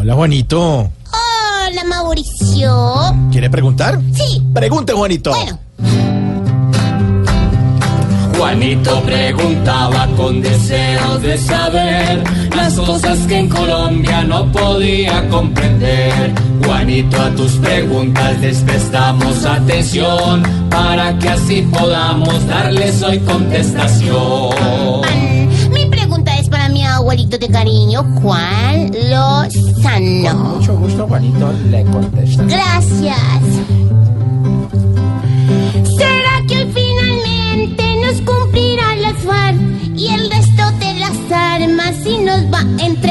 Hola, Juanito. Hola, Mauricio. ¿Quiere preguntar? Sí. Pregunte, Juanito. Bueno, Juanito preguntaba con deseos de saber las cosas que en Colombia no podía comprender. Juanito, a tus preguntas les prestamos atención para que así podamos darles hoy contestación. Abuelito de cariño, Juan Lozano. Mucho gusto, Juanito, le contesta. Gracias. ¿Será que hoy finalmente nos cumplirá las FARC y el resto de las armas y nos va a entregar?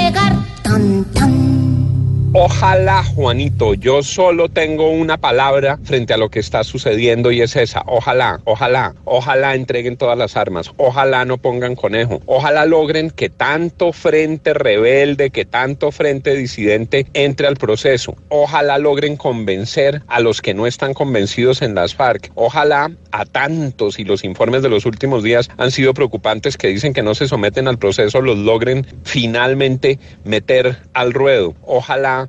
Ojalá, Juanito, yo solo tengo una palabra frente a lo que está sucediendo y es esa. Ojalá, ojalá, ojalá entreguen todas las armas. Ojalá no pongan conejo. Ojalá logren que tanto frente rebelde, que tanto frente disidente entre al proceso. Ojalá logren convencer a los que no están convencidos en las FARC. Ojalá a tantos y los informes de los últimos días han sido preocupantes que dicen que no se someten al proceso, los logren finalmente meter al ruedo. Ojalá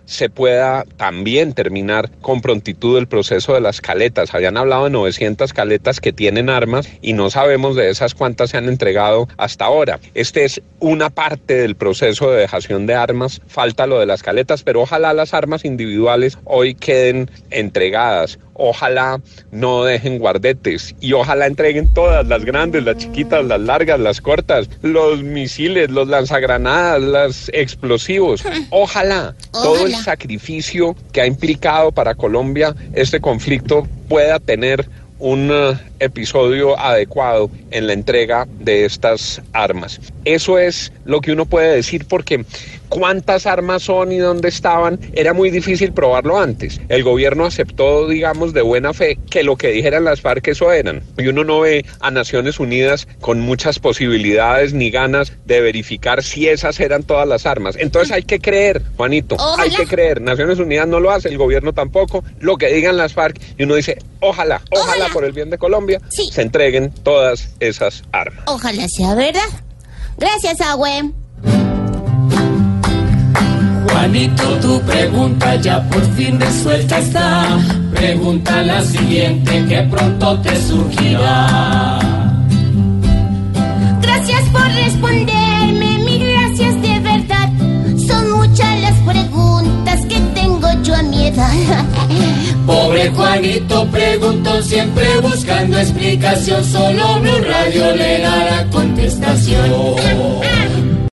se pueda también terminar con prontitud el proceso de las caletas. Habían hablado de 900 caletas que tienen armas y no sabemos de esas cuántas se han entregado hasta ahora. Este es una parte del proceso de dejación de armas. Falta lo de las caletas, pero ojalá las armas individuales hoy queden entregadas. Ojalá no dejen guardetes y ojalá entreguen todas, las grandes, las chiquitas, las largas, las cortas, los misiles, los lanzagranadas, los explosivos. Ojalá todo el Ojalá. Sacrificio que ha implicado para Colombia este conflicto pueda tener un eh, episodio adecuado en la entrega de estas armas. Eso es lo que uno puede decir porque cuántas armas son y dónde estaban era muy difícil probarlo antes. El gobierno aceptó, digamos, de buena fe que lo que dijeran las FARC eso eran. Y uno no ve a Naciones Unidas con muchas posibilidades ni ganas de verificar si esas eran todas las armas. Entonces hay que creer, Juanito, Ojalá. hay que creer. Naciones Unidas no lo hace, el gobierno tampoco. Lo que digan las FARC y uno dice, ojalá, ojalá, Ojalá. por el bien de Colombia Sí. se entreguen todas esas armas. Ojalá sea verdad. Gracias, Agüe. Juanito, tu pregunta ya por fin resuelta está. Pregunta la siguiente que pronto te surgirá. Gracias por responderme, Pobre Juanito preguntó siempre buscando explicación, solo Blue Radio le dará contestación.